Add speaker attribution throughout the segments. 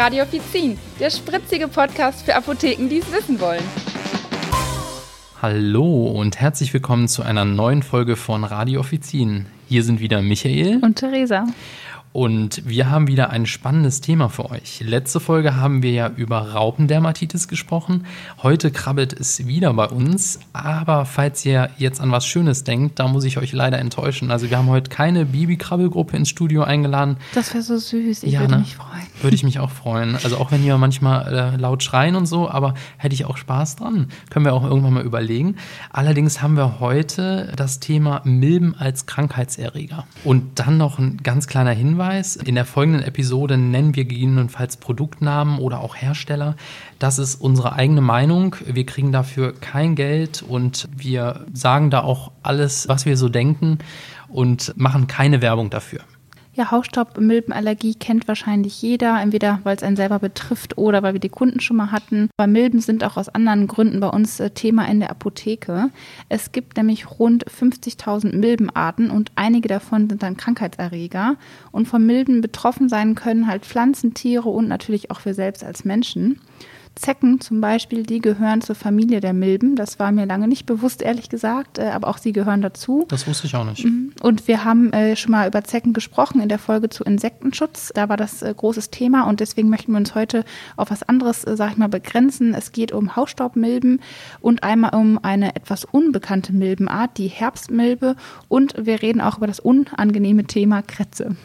Speaker 1: Radio Offizin, der spritzige Podcast für Apotheken, die es wissen wollen.
Speaker 2: Hallo und herzlich willkommen zu einer neuen Folge von Radio Offizin. Hier sind wieder Michael
Speaker 1: und Theresa.
Speaker 2: Und wir haben wieder ein spannendes Thema für euch. Letzte Folge haben wir ja über Raupendermatitis gesprochen. Heute krabbelt es wieder bei uns. Aber falls ihr jetzt an was Schönes denkt, da muss ich euch leider enttäuschen. Also wir haben heute keine Bibi-Krabbelgruppe ins Studio eingeladen.
Speaker 1: Das wäre so süß. Ich ja, würde ne? mich freuen.
Speaker 2: Würde ich mich auch freuen. Also auch wenn ihr manchmal äh, laut schreien und so, aber hätte ich auch Spaß dran. Können wir auch irgendwann mal überlegen. Allerdings haben wir heute das Thema Milben als Krankheitserreger. Und dann noch ein ganz kleiner Hinweis Hinweis. In der folgenden Episode nennen wir gegebenenfalls Produktnamen oder auch Hersteller. Das ist unsere eigene Meinung. Wir kriegen dafür kein Geld und wir sagen da auch alles, was wir so denken und machen keine Werbung dafür.
Speaker 1: Ja, Hausstaubmilbenallergie kennt wahrscheinlich jeder, entweder weil es einen selber betrifft oder weil wir die Kunden schon mal hatten. Aber Milben sind auch aus anderen Gründen bei uns äh, Thema in der Apotheke. Es gibt nämlich rund 50.000 Milbenarten und einige davon sind dann Krankheitserreger. Und von Milben betroffen sein können halt Pflanzen, Tiere und natürlich auch wir selbst als Menschen. Zecken zum Beispiel, die gehören zur Familie der Milben. Das war mir lange nicht bewusst, ehrlich gesagt, äh, aber auch sie gehören dazu.
Speaker 2: Das wusste ich auch nicht. Mhm.
Speaker 1: Und wir haben äh, schon mal über Zecken gesprochen in der Folge zu Insektenschutz. Da war das äh, großes Thema und deswegen möchten wir uns heute auf was anderes, sag ich mal, begrenzen. Es geht um Hausstaubmilben und einmal um eine etwas unbekannte Milbenart, die Herbstmilbe. Und wir reden auch über das unangenehme Thema Kretze.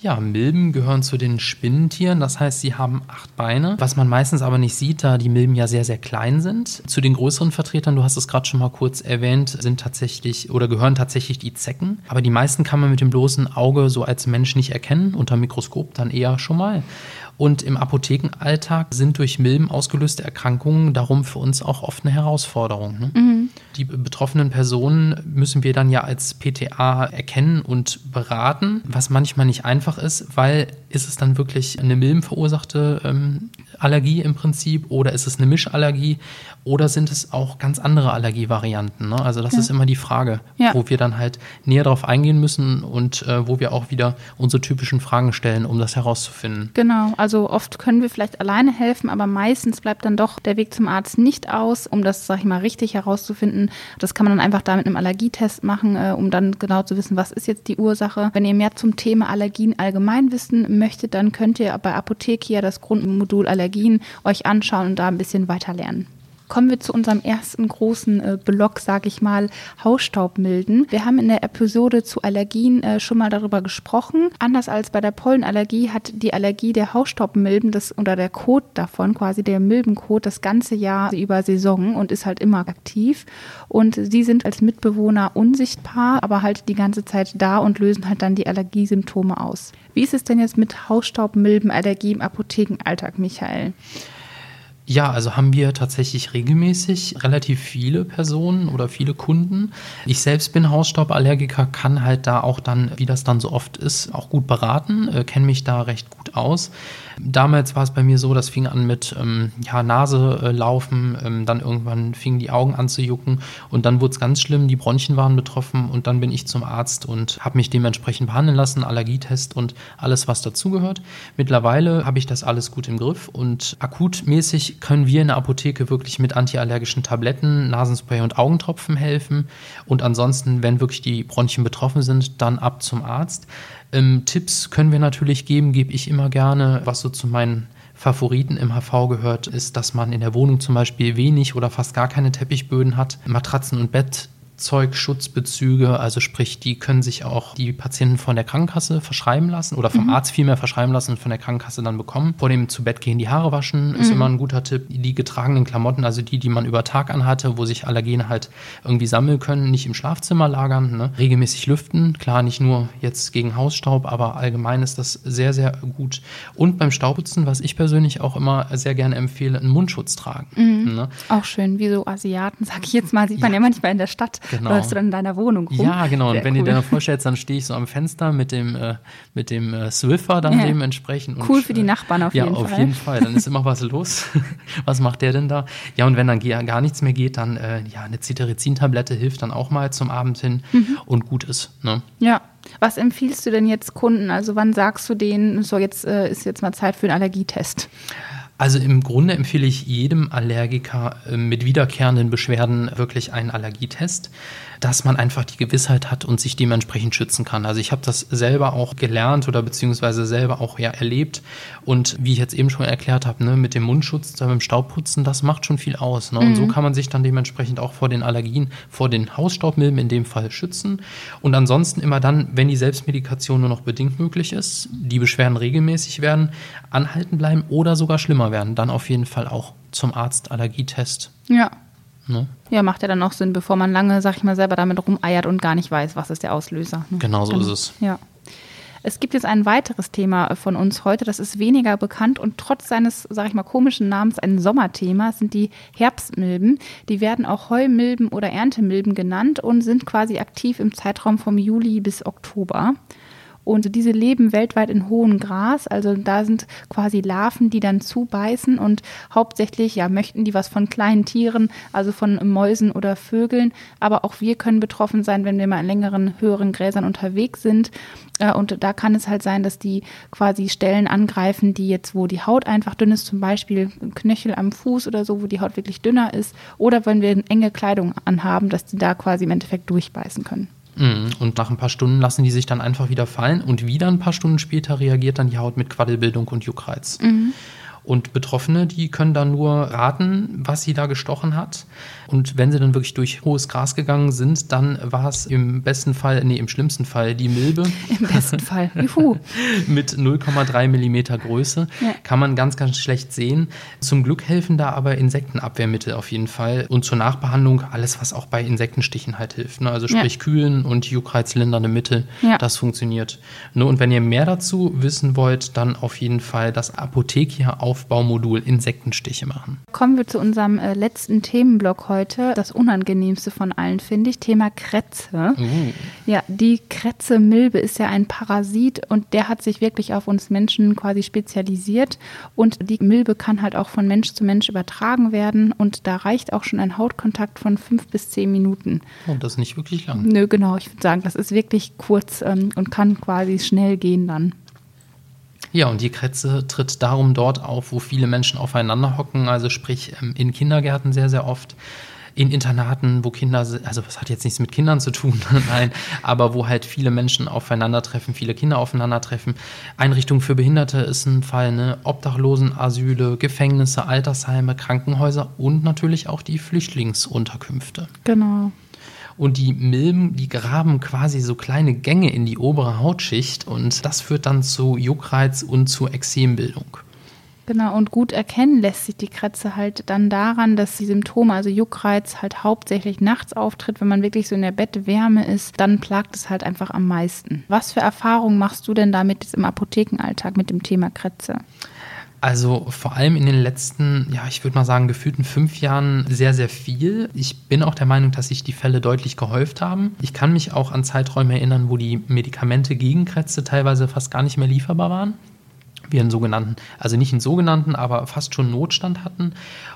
Speaker 2: Ja, Milben gehören zu den Spinnentieren, das heißt, sie haben acht Beine, was man meistens aber nicht sieht, da die Milben ja sehr, sehr klein sind. Zu den größeren Vertretern, du hast es gerade schon mal kurz erwähnt, sind tatsächlich oder gehören tatsächlich die Zecken. Aber die meisten kann man mit dem bloßen Auge so als Mensch nicht erkennen, unter Mikroskop dann eher schon mal. Und im Apothekenalltag sind durch Milben ausgelöste Erkrankungen darum für uns auch oft eine Herausforderung. Ne? Mhm. Die betroffenen Personen müssen wir dann ja als PTA erkennen und beraten, was manchmal nicht einfach ist, weil ist es dann wirklich eine milbenverursachte ähm, Allergie im Prinzip oder ist es eine Mischallergie oder sind es auch ganz andere Allergievarianten? Ne? Also das ja. ist immer die Frage, ja. wo wir dann halt näher darauf eingehen müssen und äh, wo wir auch wieder unsere typischen Fragen stellen, um das herauszufinden.
Speaker 1: Genau, also oft können wir vielleicht alleine helfen, aber meistens bleibt dann doch der Weg zum Arzt nicht aus, um das, sag ich mal, richtig herauszufinden. Das kann man dann einfach da mit einem Allergietest machen, äh, um dann genau zu wissen, was ist jetzt die Ursache. Wenn ihr mehr zum Thema Allergien allgemein wissen möchtet, dann könnt ihr bei Apothekia das Grundmodul Allergien euch anschauen und da ein bisschen weiter lernen kommen wir zu unserem ersten großen äh, Block, sage ich mal, Hausstaubmilden. Wir haben in der Episode zu Allergien äh, schon mal darüber gesprochen. Anders als bei der Pollenallergie hat die Allergie der Hausstaubmilben das, oder der Kot davon, quasi der Milbenkot, das ganze Jahr über Saison und ist halt immer aktiv. Und sie sind als Mitbewohner unsichtbar, aber halt die ganze Zeit da und lösen halt dann die Allergiesymptome aus. Wie ist es denn jetzt mit Hausstaubmilbenallergie im Apothekenalltag, Michael?
Speaker 2: Ja, also haben wir tatsächlich regelmäßig relativ viele Personen oder viele Kunden. Ich selbst bin Hausstauballergiker, kann halt da auch dann, wie das dann so oft ist, auch gut beraten, äh, kenne mich da recht gut aus. Damals war es bei mir so, das fing an mit ähm, ja, Nase äh, laufen, ähm, dann irgendwann fingen die Augen an zu jucken und dann wurde es ganz schlimm, die Bronchien waren betroffen und dann bin ich zum Arzt und habe mich dementsprechend behandeln lassen, Allergietest und alles, was dazugehört. Mittlerweile habe ich das alles gut im Griff und akutmäßig können wir in der Apotheke wirklich mit antiallergischen Tabletten, Nasenspray und Augentropfen helfen und ansonsten, wenn wirklich die Bronchien betroffen sind, dann ab zum Arzt. Ähm, Tipps können wir natürlich geben, gebe ich immer gerne. Was so zu meinen Favoriten im HV gehört, ist, dass man in der Wohnung zum Beispiel wenig oder fast gar keine Teppichböden hat. Matratzen und Bett Zeugsschutzbezüge, also sprich, die können sich auch die Patienten von der Krankenkasse verschreiben lassen oder vom mhm. Arzt vielmehr verschreiben lassen und von der Krankenkasse dann bekommen. Vor dem zu Bett gehen die Haare waschen ist mhm. immer ein guter Tipp. Die getragenen Klamotten, also die, die man über Tag anhatte, wo sich Allergene halt irgendwie sammeln können, nicht im Schlafzimmer lagern. Ne? Regelmäßig lüften, klar, nicht nur jetzt gegen Hausstaub, aber allgemein ist das sehr, sehr gut. Und beim Staubputzen, was ich persönlich auch immer sehr gerne empfehle, einen Mundschutz tragen.
Speaker 1: Mhm. Ne? Auch schön, wie so Asiaten, sag ich jetzt mal, sieht man ja, ja manchmal in der Stadt genau. läufst du dann in deiner Wohnung rum.
Speaker 2: Ja, genau. Sehr und wenn cool. ihr dir dann vorstellt, dann stehe ich so am Fenster mit dem, äh, mit dem äh, Swiffer dann ja. dementsprechend.
Speaker 1: Cool und, für die Nachbarn auf
Speaker 2: ja,
Speaker 1: jeden
Speaker 2: Fall. Ja, auf jeden Fall. Dann ist immer was los. was macht der denn da? Ja, und wenn dann gar nichts mehr geht, dann äh, ja, eine Cetirizin-Tablette hilft dann auch mal zum Abend hin mhm. und gut ist. Ne?
Speaker 1: Ja. Was empfiehlst du denn jetzt Kunden? Also wann sagst du denen, so jetzt äh, ist jetzt mal Zeit für einen Allergietest?
Speaker 2: Also im Grunde empfehle ich jedem Allergiker äh, mit wiederkehrenden Beschwerden wirklich einen Allergietest dass man einfach die Gewissheit hat und sich dementsprechend schützen kann. Also ich habe das selber auch gelernt oder beziehungsweise selber auch ja erlebt. Und wie ich jetzt eben schon erklärt habe, ne, mit dem Mundschutz, da beim Staubputzen, das macht schon viel aus. Ne? Und mhm. so kann man sich dann dementsprechend auch vor den Allergien, vor den Hausstaubmilben in dem Fall schützen. Und ansonsten immer dann, wenn die Selbstmedikation nur noch bedingt möglich ist, die Beschwerden regelmäßig werden, anhalten bleiben oder sogar schlimmer werden, dann auf jeden Fall auch zum Arzt Allergietest.
Speaker 1: Ja. Ne? Ja, macht ja dann auch Sinn, bevor man lange, sag ich mal, selber damit rumeiert und gar nicht weiß, was ist der Auslöser.
Speaker 2: Ne? Genau so
Speaker 1: dann,
Speaker 2: ist es.
Speaker 1: Ja. Es gibt jetzt ein weiteres Thema von uns heute, das ist weniger bekannt und trotz seines, sag ich mal, komischen Namens ein Sommerthema, sind die Herbstmilben. Die werden auch Heumilben oder Erntemilben genannt und sind quasi aktiv im Zeitraum vom Juli bis Oktober. Und diese leben weltweit in hohem Gras. Also da sind quasi Larven, die dann zubeißen und hauptsächlich ja möchten die was von kleinen Tieren, also von Mäusen oder Vögeln. Aber auch wir können betroffen sein, wenn wir mal in längeren, höheren Gräsern unterwegs sind. Äh, und da kann es halt sein, dass die quasi Stellen angreifen, die jetzt, wo die Haut einfach dünn ist, zum Beispiel Knöchel am Fuß oder so, wo die Haut wirklich dünner ist. Oder wenn wir enge Kleidung anhaben, dass die da quasi im Endeffekt durchbeißen können.
Speaker 2: Mhm. Und nach ein paar Stunden lassen die sich dann einfach wieder fallen und wieder ein paar Stunden später reagiert dann die Haut mit Quaddelbildung und Juckreiz. Mhm. Und Betroffene, die können dann nur raten, was sie da gestochen hat. Und wenn sie dann wirklich durch hohes Gras gegangen sind, dann war es im besten Fall, nee, im schlimmsten Fall die Milbe.
Speaker 1: Im besten Fall, juhu.
Speaker 2: Mit 0,3 Millimeter Größe. Ja. Kann man ganz, ganz schlecht sehen. Zum Glück helfen da aber Insektenabwehrmittel auf jeden Fall. Und zur Nachbehandlung alles, was auch bei Insektenstichen halt hilft. Ne? Also sprich ja. Kühlen und juckreizlindernde Mittel. Ja. Das funktioniert. Ne? Und wenn ihr mehr dazu wissen wollt, dann auf jeden Fall das Apothekia-Aufbaumodul Insektenstiche machen.
Speaker 1: Kommen wir zu unserem äh, letzten Themenblock heute das unangenehmste von allen, finde ich, Thema Krätze. Uh. Ja, die Krätze-Milbe ist ja ein Parasit und der hat sich wirklich auf uns Menschen quasi spezialisiert. Und die Milbe kann halt auch von Mensch zu Mensch übertragen werden und da reicht auch schon ein Hautkontakt von fünf bis zehn Minuten.
Speaker 2: Und oh, das ist nicht wirklich lang.
Speaker 1: Nö, genau. Ich würde sagen, das ist wirklich kurz ähm, und kann quasi schnell gehen dann.
Speaker 2: Ja, und die Krätze tritt darum dort auf, wo viele Menschen aufeinander hocken, also sprich ähm, in Kindergärten sehr, sehr oft, in Internaten, wo Kinder, also das hat jetzt nichts mit Kindern zu tun, nein, aber wo halt viele Menschen aufeinandertreffen, viele Kinder aufeinandertreffen. Einrichtungen für Behinderte ist ein Fall, ne? Obdachlosenasyle, Gefängnisse, Altersheime, Krankenhäuser und natürlich auch die Flüchtlingsunterkünfte.
Speaker 1: Genau.
Speaker 2: Und die Milben, die graben quasi so kleine Gänge in die obere Hautschicht und das führt dann zu Juckreiz und zu Exembildung.
Speaker 1: Genau, und gut erkennen lässt sich die Krätze halt dann daran, dass die Symptome, also Juckreiz, halt hauptsächlich nachts auftritt. Wenn man wirklich so in der Bettwärme ist, dann plagt es halt einfach am meisten. Was für Erfahrungen machst du denn damit jetzt im Apothekenalltag mit dem Thema Krätze?
Speaker 2: Also vor allem in den letzten, ja, ich würde mal sagen, gefühlten fünf Jahren sehr, sehr viel. Ich bin auch der Meinung, dass sich die Fälle deutlich gehäuft haben. Ich kann mich auch an Zeiträume erinnern, wo die Medikamente gegen Krätze teilweise fast gar nicht mehr lieferbar waren wir einen sogenannten, also nicht einen sogenannten, aber fast schon Notstand hatten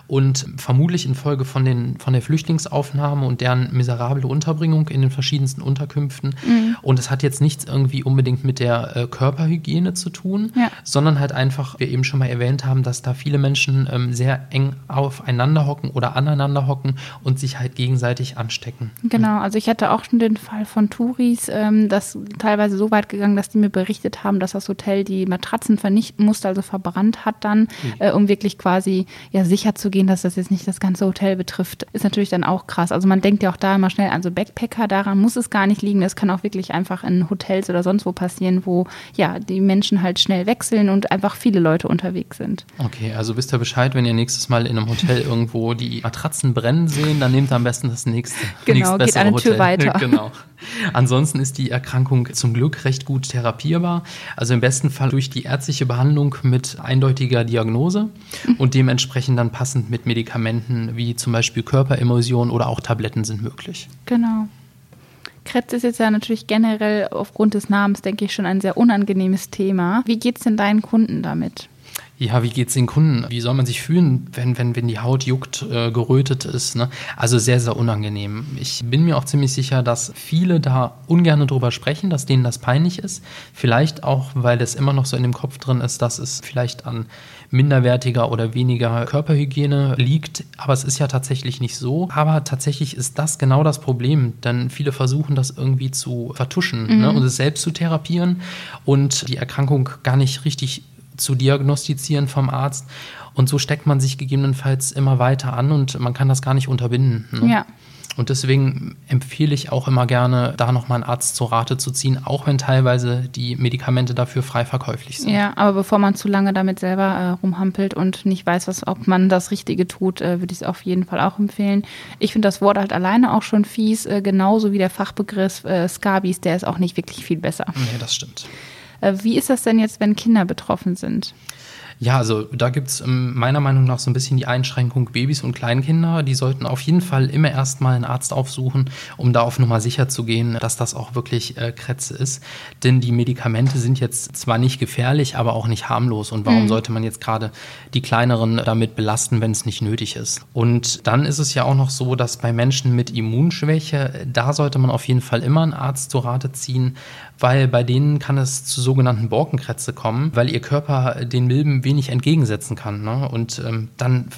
Speaker 2: und vermutlich infolge von, den, von der Flüchtlingsaufnahme und deren miserable Unterbringung in den verschiedensten Unterkünften. Mhm. Und es hat jetzt nichts irgendwie unbedingt mit der äh, Körperhygiene zu tun, ja. sondern halt einfach, wir eben schon mal erwähnt haben, dass da viele Menschen ähm, sehr eng aufeinander hocken oder aneinander hocken und sich halt gegenseitig anstecken.
Speaker 1: Genau, also ich hatte auch schon den Fall von Touris, ähm, das teilweise so weit gegangen, dass die mir berichtet haben, dass das Hotel die Matratzen vernichten musste, also verbrannt hat dann, mhm. äh, um wirklich quasi ja sicher zu gehen, dass das jetzt nicht das ganze Hotel betrifft, ist natürlich dann auch krass. Also man denkt ja auch da immer schnell an so Backpacker, daran muss es gar nicht liegen. Es kann auch wirklich einfach in Hotels oder sonst wo passieren, wo ja die Menschen halt schnell wechseln und einfach viele Leute unterwegs sind.
Speaker 2: Okay, also wisst ihr Bescheid, wenn ihr nächstes Mal in einem Hotel irgendwo die Matratzen brennen sehen, dann nehmt ihr am besten das nächste.
Speaker 1: Genau, geht eine Hotel. Tür weiter.
Speaker 2: genau. Ansonsten ist die Erkrankung zum Glück recht gut therapierbar. Also im besten Fall durch die ärztliche Behandlung mit eindeutiger Diagnose und dementsprechend dann passend mit Medikamenten wie zum Beispiel Körperimmersion oder auch Tabletten sind möglich.
Speaker 1: Genau. Krebs ist jetzt ja natürlich generell aufgrund des Namens, denke ich, schon ein sehr unangenehmes Thema. Wie geht es denn deinen Kunden damit?
Speaker 2: Ja, wie geht es den Kunden? Wie soll man sich fühlen, wenn, wenn, wenn die Haut juckt, äh, gerötet ist? Ne? Also sehr, sehr unangenehm. Ich bin mir auch ziemlich sicher, dass viele da ungern drüber sprechen, dass denen das peinlich ist. Vielleicht auch, weil es immer noch so in dem Kopf drin ist, dass es vielleicht an minderwertiger oder weniger Körperhygiene liegt. Aber es ist ja tatsächlich nicht so. Aber tatsächlich ist das genau das Problem, denn viele versuchen das irgendwie zu vertuschen ne? mhm. ne? und es selbst zu therapieren und die Erkrankung gar nicht richtig zu diagnostizieren vom Arzt. Und so steckt man sich gegebenenfalls immer weiter an und man kann das gar nicht unterbinden. Ne? Ja. Und deswegen empfehle ich auch immer gerne, da nochmal einen Arzt zur Rate zu ziehen, auch wenn teilweise die Medikamente dafür frei verkäuflich sind.
Speaker 1: Ja, aber bevor man zu lange damit selber äh, rumhampelt und nicht weiß, was, ob man das Richtige tut, äh, würde ich es auf jeden Fall auch empfehlen. Ich finde das Wort halt alleine auch schon fies, äh, genauso wie der Fachbegriff äh, Skabis, der ist auch nicht wirklich viel besser.
Speaker 2: Nee, das stimmt.
Speaker 1: Äh, wie ist das denn jetzt, wenn Kinder betroffen sind?
Speaker 2: Ja, also da gibt es ähm, meiner Meinung nach so ein bisschen die Einschränkung Babys und Kleinkinder. Die sollten auf jeden Fall immer erstmal einen Arzt aufsuchen, um da auf Nummer sicher zu gehen, dass das auch wirklich äh, Kretze ist. Denn die Medikamente sind jetzt zwar nicht gefährlich, aber auch nicht harmlos. Und warum mhm. sollte man jetzt gerade die Kleineren damit belasten, wenn es nicht nötig ist? Und dann ist es ja auch noch so, dass bei Menschen mit Immunschwäche, da sollte man auf jeden Fall immer einen Arzt zur Rate ziehen, weil bei denen kann es zu sogenannten Borkenkrätze kommen, weil ihr Körper den Milben wenig entgegensetzen kann. Ne? Und ähm, dann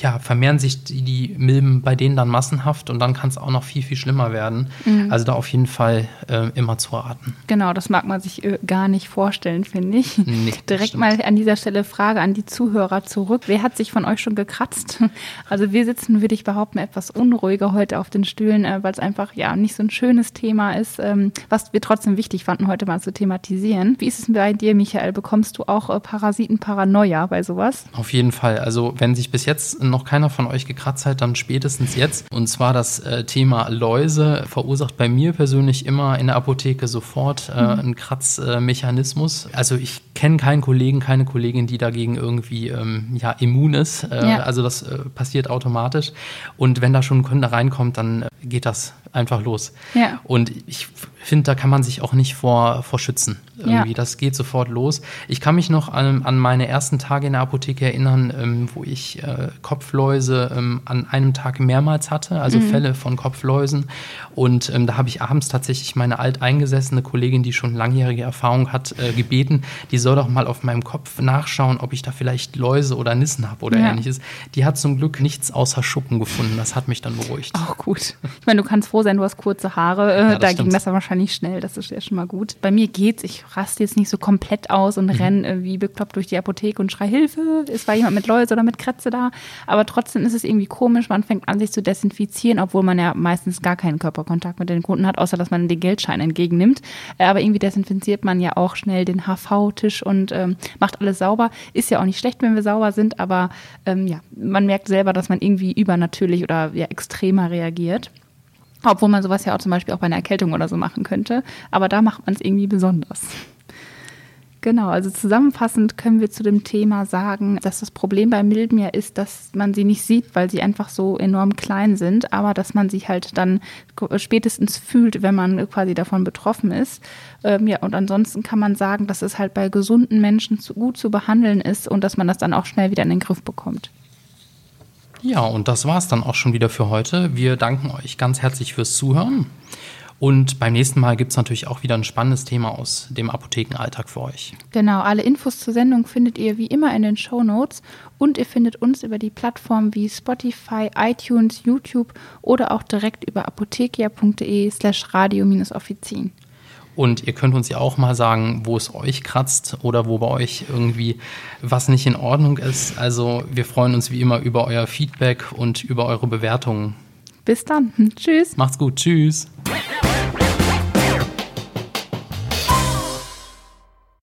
Speaker 2: ja, vermehren sich die, die, Milben bei denen dann massenhaft und dann kann es auch noch viel, viel schlimmer werden. Mhm. Also da auf jeden Fall äh, immer zu raten.
Speaker 1: Genau, das mag man sich äh, gar nicht vorstellen, finde ich. Nee, Direkt mal an dieser Stelle Frage an die Zuhörer zurück. Wer hat sich von euch schon gekratzt? Also wir sitzen, würde ich behaupten, etwas unruhiger heute auf den Stühlen, äh, weil es einfach ja nicht so ein schönes Thema ist, ähm, was wir trotzdem wichtig fanden, heute mal zu thematisieren. Wie ist es bei dir, Michael? Bekommst du auch äh, Parasitenparanoia bei sowas?
Speaker 2: Auf jeden Fall. Also wenn sich bis jetzt noch keiner von euch gekratzt hat, dann spätestens jetzt. Und zwar das äh, Thema Läuse verursacht bei mir persönlich immer in der Apotheke sofort äh, mhm. einen Kratzmechanismus. also ich kenne keinen Kollegen, keine Kollegin, die dagegen irgendwie ähm, ja, immun ist. Äh, ja. Also das äh, passiert automatisch. Und wenn da schon ein Kunde reinkommt, dann äh, geht das einfach los. Ja. Und ich finde, da kann man sich auch nicht vor, vor schützen. Irgendwie. Ja. Das geht sofort los. Ich kann mich noch an, an meine ersten Tage in der Apotheke erinnern, ähm, wo ich äh, Kopfläuse ähm, an einem Tag mehrmals hatte, also mhm. Fälle von Kopfläusen. Und ähm, da habe ich abends tatsächlich meine alteingesessene Kollegin, die schon langjährige Erfahrung hat, äh, gebeten, die soll doch mal auf meinem Kopf nachschauen, ob ich da vielleicht Läuse oder Nissen habe oder ja. ähnliches. Die hat zum Glück nichts außer Schuppen gefunden. Das hat mich dann beruhigt.
Speaker 1: Auch gut. Ich meine, du kannst froh sein, du hast kurze Haare. Äh, ja, da stimmt. ging das dann wahrscheinlich schnell. Das ist ja schon mal gut. Bei mir geht's. Ich raste jetzt nicht so komplett aus und mhm. renne wie bekloppt durch die Apotheke und schrei Hilfe. Es war jemand mit Läuse oder mit Krätze da. Aber trotzdem ist es irgendwie komisch. Man fängt an, sich zu desinfizieren, obwohl man ja meistens gar keinen Körperkontakt mit den Kunden hat, außer dass man den Geldschein entgegennimmt. Äh, aber irgendwie desinfiziert man ja auch schnell den HV-Tisch und ähm, macht alles sauber. Ist ja auch nicht schlecht, wenn wir sauber sind, aber ähm, ja, man merkt selber, dass man irgendwie übernatürlich oder ja, extremer reagiert. Obwohl man sowas ja auch zum Beispiel auch bei einer Erkältung oder so machen könnte. Aber da macht man es irgendwie besonders. Genau, also zusammenfassend können wir zu dem Thema sagen, dass das Problem bei Milben ja ist, dass man sie nicht sieht, weil sie einfach so enorm klein sind, aber dass man sich halt dann spätestens fühlt, wenn man quasi davon betroffen ist. Ähm, ja, und ansonsten kann man sagen, dass es halt bei gesunden Menschen zu, gut zu behandeln ist und dass man das dann auch schnell wieder in den Griff bekommt.
Speaker 2: Ja, und das war es dann auch schon wieder für heute. Wir danken euch ganz herzlich fürs Zuhören. Und beim nächsten Mal gibt es natürlich auch wieder ein spannendes Thema aus dem Apothekenalltag für euch.
Speaker 1: Genau, alle Infos zur Sendung findet ihr wie immer in den Show Notes und ihr findet uns über die Plattformen wie Spotify, iTunes, YouTube oder auch direkt über apothekia.de slash radio-offizin.
Speaker 2: Und ihr könnt uns ja auch mal sagen, wo es euch kratzt oder wo bei euch irgendwie was nicht in Ordnung ist. Also wir freuen uns wie immer über euer Feedback und über eure Bewertungen.
Speaker 1: Bis dann. Tschüss.
Speaker 2: Macht's gut. Tschüss.